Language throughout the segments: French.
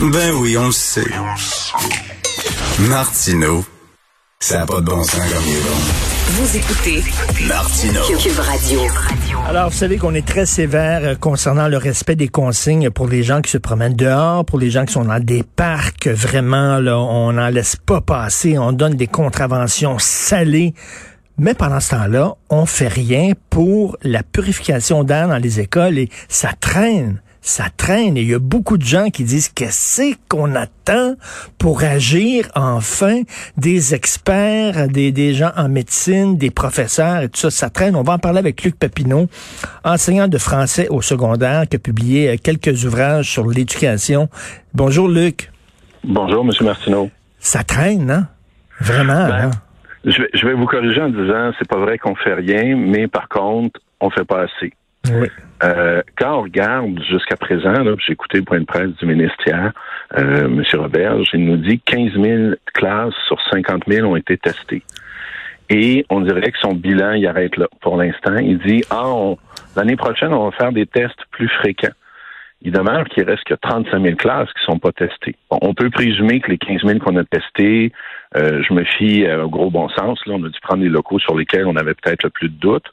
Ben oui, on le sait. Martineau, ça n'a pas de bon sens comme il est bon. Vous écoutez Martineau. Cube Radio. Alors, vous savez qu'on est très sévère euh, concernant le respect des consignes pour les gens qui se promènent dehors, pour les gens qui sont dans des parcs. Vraiment, là, on n'en laisse pas passer. On donne des contraventions salées. Mais pendant ce temps-là, on fait rien pour la purification d'air dans les écoles et ça traîne ça traîne et il y a beaucoup de gens qui disent qu'est-ce qu'on attend pour agir enfin? Des experts, des, des gens en médecine, des professeurs et tout ça, ça traîne. On va en parler avec Luc Papineau, enseignant de français au secondaire qui a publié euh, quelques ouvrages sur l'éducation. Bonjour Luc. Bonjour Monsieur Martineau. Ça traîne, hein? Vraiment, Ben, hein? Je vais, je vais vous corriger en disant c'est pas vrai qu'on fait rien, mais par contre, on fait pas assez. Oui. Euh, quand on regarde jusqu'à présent, j'ai écouté le point de presse du ministre hier, euh, M. Roberge, il nous dit que 15 000 classes sur 50 000 ont été testées. Et on dirait que son bilan, il arrête là pour l'instant. Il dit, ah, l'année prochaine, on va faire des tests plus fréquents. Il demeure qu'il reste que 35 000 classes qui sont pas testées. Bon, on peut présumer que les 15 000 qu'on a testés, euh, je me fie euh, au gros bon sens, là, on a dû prendre les locaux sur lesquels on avait peut-être le plus de doutes,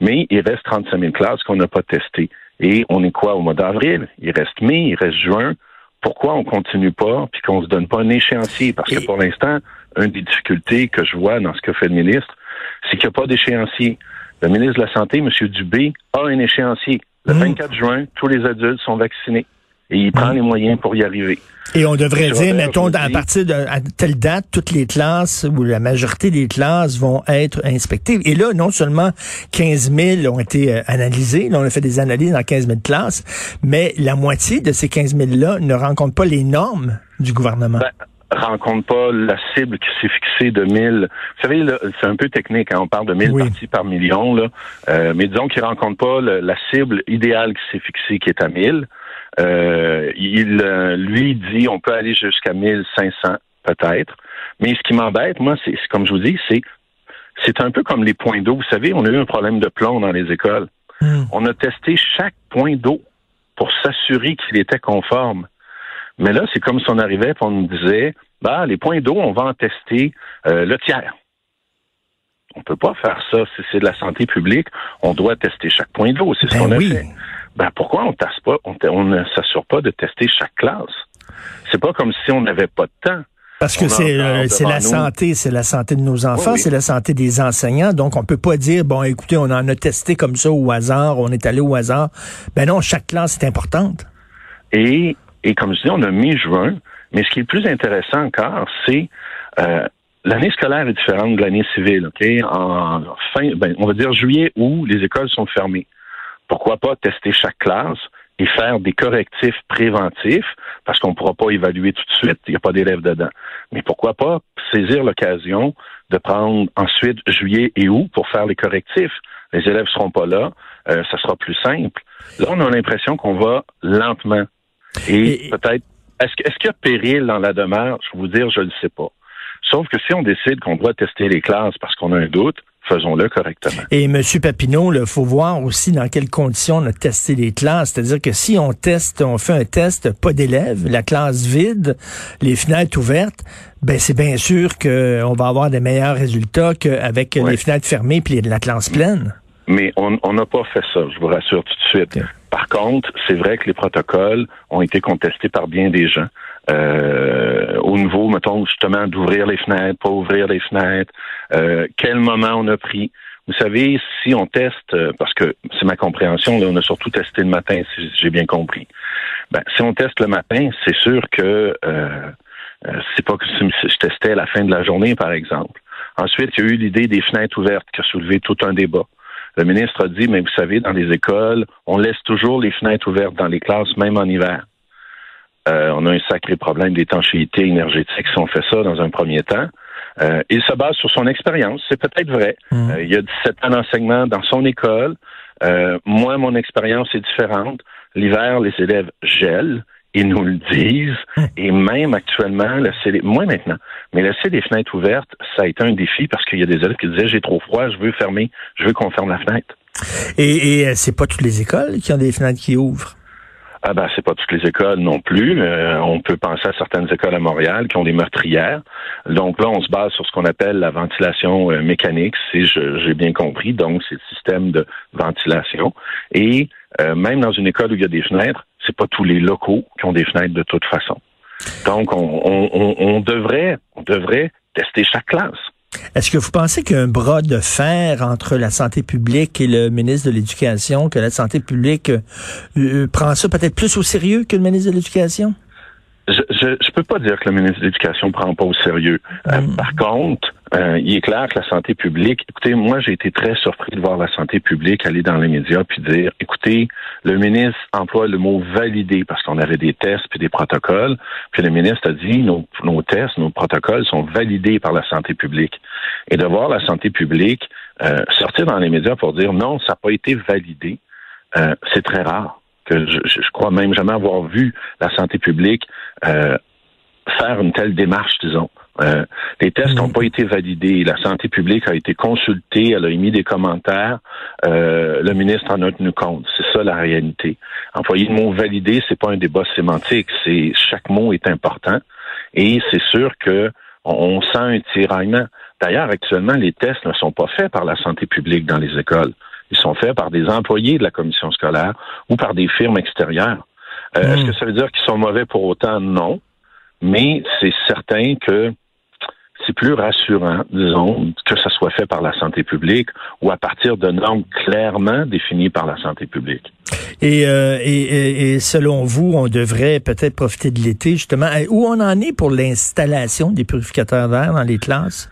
mais il reste 35 000 classes qu'on n'a pas testées. Et on est quoi au mois d'avril? Il reste mai, il reste juin. Pourquoi on continue pas puis qu'on se donne pas un échéancier? Parce que pour l'instant, une des difficultés que je vois dans ce que fait le ministre, c'est qu'il n'y a pas d'échéancier. Le ministre de la Santé, M. Dubé, a un échéancier. Le Mm. 24 juin, tous les adultes sont vaccinés. Et il prend les moyens pour y arriver. Et on devrait dire, mettons, à partir de à telle date, toutes les classes ou la majorité des classes vont être inspectées. Et là, non seulement 15 000 ont été euh, analysés, là, on a fait des analyses dans 15 000 classes, mais la moitié de ces 15 000-là ne rencontrent pas les normes du gouvernement. Ben, rencontre pas la cible qui s'est fixée de 1000. Vous savez, là, c'est un peu technique, hein, on parle de 1000 Oui. parties par million, là. Euh, mais disons qu'il rencontre pas le- la cible idéale qui s'est fixée, qui est à 1000. Euh, il, euh, lui, dit on peut aller jusqu'à 1500, peut-être. Mais ce qui m'embête, moi, c'est comme je vous dis, c'est c'est un peu comme les points d'eau. Vous savez, on a eu un problème de plomb dans les écoles. Hmm. On a testé chaque point d'eau pour s'assurer qu'il était conforme. Mais là, c'est comme si on arrivait et on nous disait, bah, les points d'eau, on va en tester euh, le tiers. On peut pas faire ça. Si c'est de la santé publique, on doit tester chaque point d'eau. C'est ce Ben qu'on oui. a fait. Ben, pourquoi on teste pas, on, ne s'assure pas de tester chaque classe? C'est pas comme si on n'avait pas de temps. Parce que c'est euh, c'est la nous. santé, c'est la santé de nos enfants, Oui, oui. c'est la santé des enseignants. Donc, on peut pas dire, bon, écoutez, on en a testé comme ça au hasard, on est allé au hasard. Ben non, chaque classe est importante. Et, et comme je dis, on a mi-juin, mais ce qui est le plus intéressant encore, c'est euh, l'année scolaire est différente de l'année civile. OK? En fin, ben, on va dire juillet où les écoles sont fermées. Pourquoi pas tester chaque classe et faire des correctifs préventifs, parce qu'on ne pourra pas évaluer tout de suite, il n'y a pas d'élèves dedans. Mais pourquoi pas saisir l'occasion de prendre ensuite juillet et août pour faire les correctifs. Les élèves seront pas là, euh, ça sera plus simple. Là, on a l'impression qu'on va lentement. Et, Et- peut-être, est-ce, est-ce qu'il y a péril dans la demeure? Je vais vous dire, je ne le sais pas. Sauf que si on décide qu'on doit tester les classes parce qu'on a un doute, faisons-le correctement. Et M. Papineau, il faut voir aussi dans quelles conditions on a testé les classes. C'est-à-dire que si on teste, on fait un test, pas d'élèves, la classe vide, les fenêtres ouvertes, ben c'est bien sûr qu'on va avoir des meilleurs résultats qu'avec Ouais. les fenêtres fermées puis la classe pleine. Mais on n'a pas fait ça, je vous rassure tout de suite. Par contre, c'est vrai que les protocoles ont été contestés par bien des gens. Euh, au niveau, mettons, justement, d'ouvrir les fenêtres, pas ouvrir les fenêtres, euh, quel moment on a pris? Vous savez, si on teste, euh, parce que c'est ma compréhension, là, on a surtout testé le matin, si j'ai bien compris. Ben, si on teste le matin, c'est sûr que euh, euh, c'est pas que je testais à la fin de la journée, par exemple. Ensuite, il y a eu l'idée des fenêtres ouvertes qui a soulevé tout un débat. Le ministre a dit, mais vous savez, dans les écoles, on laisse toujours les fenêtres ouvertes dans les classes, même en hiver. on a un sacré problème d'étanchéité énergétique si on fait ça dans un premier temps. Il se base sur son expérience, c'est peut-être vrai. Mmh. il y a 17 ans d'enseignement dans son école. moi, mon expérience est différente. L'hiver, les élèves gèlent ils nous le disent. Hum. Et même actuellement, laisser moins maintenant, mais laisser des fenêtres ouvertes, ça a été un défi parce qu'il y a des élèves qui disaient j'ai trop froid, je veux fermer, je veux qu'on ferme la fenêtre. Et, et euh, c'est pas toutes les écoles qui ont des fenêtres qui ouvrent? Ah ben c'est pas toutes les écoles non plus. Euh, on peut penser à certaines écoles à Montréal qui ont des meurtrières. Donc là, on se base sur ce qu'on appelle la ventilation euh, mécanique, si j'ai bien compris. Donc c'est le système de ventilation. Et même dans une école où il y a des fenêtres, c'est pas tous les locaux qui ont des fenêtres de toute façon. Donc, on, devrait, on devrait tester chaque classe. Est-ce que vous pensez qu'un bras de fer entre la santé publique et le ministre de l'Éducation, que la santé publique euh, euh, prend ça peut-être plus au sérieux que le ministre de l'Éducation? Je, je, peux pas dire que le ministre de l'Éducation prend pas au sérieux. Euh, hmm. par contre, euh, il est clair que la santé publique, écoutez, moi j'ai été très surpris de voir la santé publique aller dans les médias puis dire, écoutez, le ministre emploie le mot valider parce qu'on avait des tests puis des protocoles, puis le ministre a dit nos, nos tests, nos protocoles sont validés par la santé publique. Et de voir la santé publique euh, sortir dans les médias pour dire non, ça n'a pas été validé, euh, c'est très rare. Que je, je, crois même jamais avoir vu la santé publique faire une telle démarche, disons. Euh, les tests n'ont mm. pas été validés. La santé publique a été consultée, elle a émis des commentaires. Euh, le ministre en a tenu compte. C'est ça la réalité. Employer le mot validé, c'est pas un débat sémantique. C'est chaque mot est important. Et c'est sûr que on, sent un tiraillement. D'ailleurs, actuellement, les tests ne sont pas faits par la santé publique dans les écoles. Ils sont faits par des employés de la commission scolaire ou par des firmes extérieures. Euh, est-ce mm. que ça veut dire qu'ils sont mauvais pour autant? Non. Mais c'est certain que c'est plus rassurant, disons, que ça soit fait par la santé publique ou à partir de normes clairement définies par la santé publique. Et, euh, et, et, selon vous, on devrait peut-être profiter de l'été, justement. Où on en est pour l'installation des purificateurs d'air dans les classes?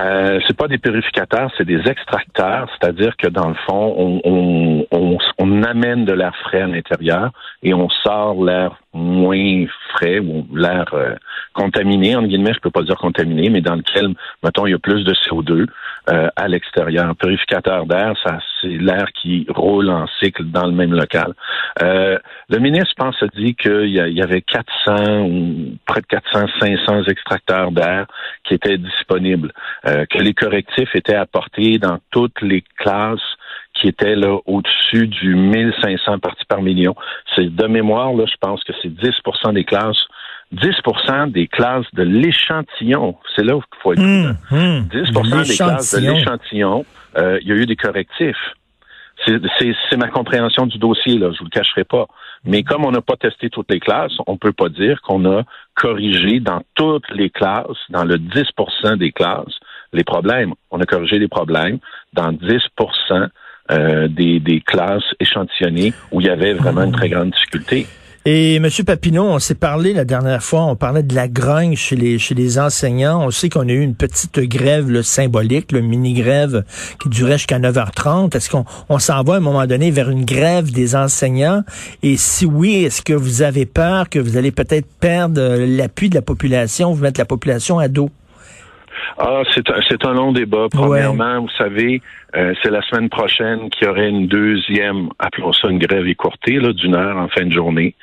Euh, c'est pas des purificateurs, c'est des extracteurs, c'est-à-dire que dans le fond, on, amène de l'air frais à l'intérieur et on sort l'air moins frais ou l'air euh, contaminé, en guillemets, je peux pas dire contaminé, mais dans lequel, mettons, il y a plus de CO2 euh, à l'extérieur. Purificateur d'air, ça c'est l'air qui roule en cycle dans le même local. Euh, le ministre, pense, a dit qu'il y, avait 400 ou près de 400, 500 extracteurs d'air qui étaient disponibles, que les correctifs étaient apportés dans toutes les classes qui était là au-dessus du 1500 parties par million. C'est de mémoire, là, je pense que c'est 10% des classes 10% des classes de l'échantillon, c'est là qu'il faut être mmh, 10% mmh. des classes de l'échantillon, euh, il y a eu des correctifs. C'est ma compréhension du dossier, là, je vous le cacherai pas. Mais comme on n'a pas testé toutes les classes, on peut pas dire qu'on a corrigé dans toutes les classes, dans le 10% des classes, les problèmes. On a corrigé les problèmes dans 10 euh, des, des classes échantillonnées où il y avait vraiment une très grande difficulté. Et M. Papineau, on s'est parlé la dernière fois, on parlait de la grogne chez les chez les enseignants. On sait qu'on a eu une petite grève le symbolique, le mini-grève qui durait jusqu'à 9h30. Est-ce qu'on on s'en va à un moment donné vers une grève des enseignants? Et si oui, est-ce que vous avez peur que vous allez peut-être perdre l'appui de la population, vous mettre la population à dos? Ah, c'est un, c'est un long débat. Premièrement, vous savez, euh, c'est la semaine prochaine qu'il y aurait une deuxième, appelons ça une grève écourtée, là, d'une heure en fin de journée.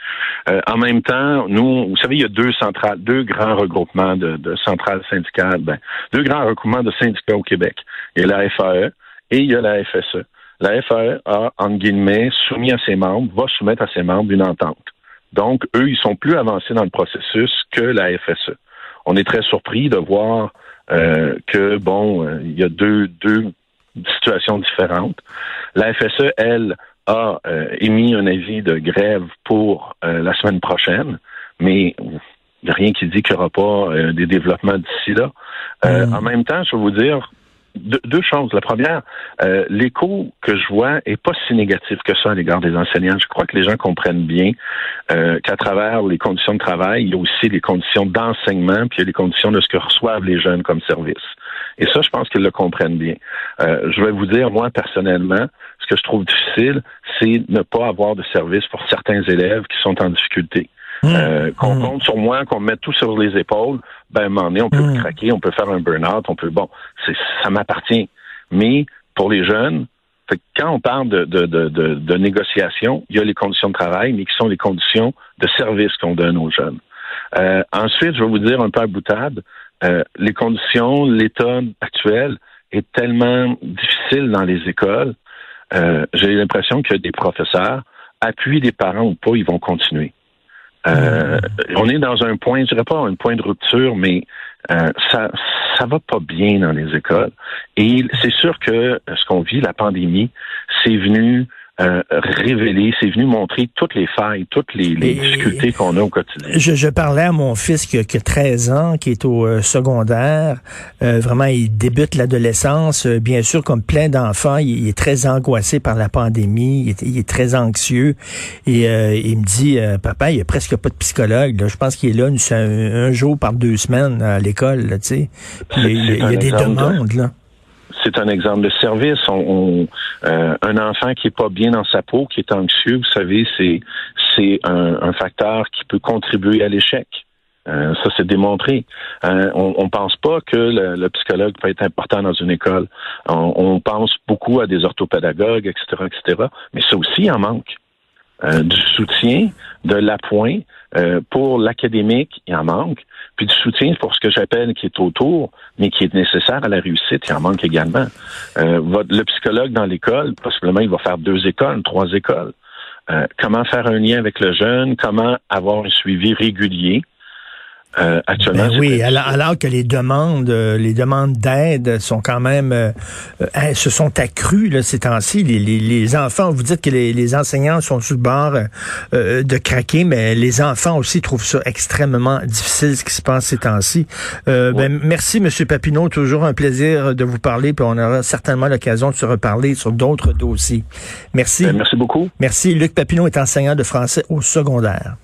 Euh, en même temps, nous, vous savez, il y a deux centrales, deux grands regroupements de, de centrales syndicales, ben, deux grands regroupements de syndicats au Québec. Il y a la FAE et il y a la FSE. La FAE a, en guillemets, soumis à ses membres, va soumettre à ses membres une entente. Donc, eux, ils sont plus avancés dans le processus que la FSE. On est très surpris de voir euh, que bon, euh, il y a deux, deux situations différentes. La FSE, elle, a euh, émis un avis de grève pour la semaine prochaine, mais il n'y a rien qui dit qu'il n'y aura pas des développements d'ici là. Mm. En même temps, je vais vous dire, deux, choses. La première, euh, l'écho que je vois est pas si négatif que ça à l'égard des enseignants. Je crois que les gens comprennent bien euh, qu'à travers les conditions de travail, il y a aussi les conditions d'enseignement, puis il y a les conditions de ce que reçoivent les jeunes comme service. Et ça, je pense qu'ils le comprennent bien. Euh, je vais vous dire, moi, personnellement, ce que je trouve difficile, c'est ne pas avoir de service pour certains élèves qui sont en difficulté. Mmh. euh, qu'on mmh. compte sur moi, qu'on met tout sur les épaules, ben à un moment donné, on peut mmh. craquer, on peut faire un burn-out, on peut bon, c'est ça m'appartient. Mais pour les jeunes, quand on parle de, de, de, de, négociation, il y a les conditions de travail, mais qui sont les conditions de service qu'on donne aux jeunes. Euh, ensuite, je vais vous dire un peu à boutade, euh, les conditions, l'état actuel est tellement difficile dans les écoles. Euh, J'ai l'impression que des professeurs, appuient des parents ou pas, ils vont continuer. Euh, on est dans un point, je dirais pas un point de rupture, mais euh, ça ça va pas bien dans les écoles. Et c'est sûr que ce qu'on vit, la pandémie, c'est venu euh, révéler, c'est venu montrer toutes les failles, toutes les, difficultés qu'on a au quotidien. Je, parlais à mon fils qui, a 13 ans, qui est au euh, secondaire. Euh, vraiment, il débute l'adolescence. bien sûr, comme plein d'enfants, il, est très angoissé par la pandémie. Il est, très anxieux. Et il me dit, papa, il n'y a presque pas de psychologue. Je pense qu'il est là un, jour par deux semaines à l'école. Tu sais. il y a, des demandes. là c'est un exemple de service. On, euh, un enfant qui est pas bien dans sa peau, qui est anxieux, vous savez, c'est c'est un, facteur qui peut contribuer à l'échec. Euh, ça, c'est démontré. Euh, on ne pense pas que le, psychologue peut être important dans une école. On, pense beaucoup à des orthopédagogues, etc., etc. Mais ça aussi, il en manque. Du soutien, de l'appoint pour l'académique, il en manque. Puis du soutien pour ce que j'appelle qui est autour, mais qui est nécessaire à la réussite, il en manque également. Euh, le psychologue dans l'école, possiblement, il va faire deux écoles, trois écoles. Euh, comment faire un lien avec le jeune, comment avoir un suivi régulier? Euh, actuellement, ben oui, alors, que les demandes, euh, les demandes d'aide sont quand même euh, hein, se sont accrues là, ces temps-ci. Les, les, enfants, vous dites que les, les enseignants sont sous le bord de craquer, mais les enfants aussi trouvent ça extrêmement difficile ce qui se passe ces temps-ci. ben, merci, Monsieur Papineau, toujours un plaisir de vous parler, puis on aura certainement l'occasion de se reparler sur d'autres dossiers. Merci. Ben, merci beaucoup. Merci. Luc Papineau est enseignant de français au secondaire.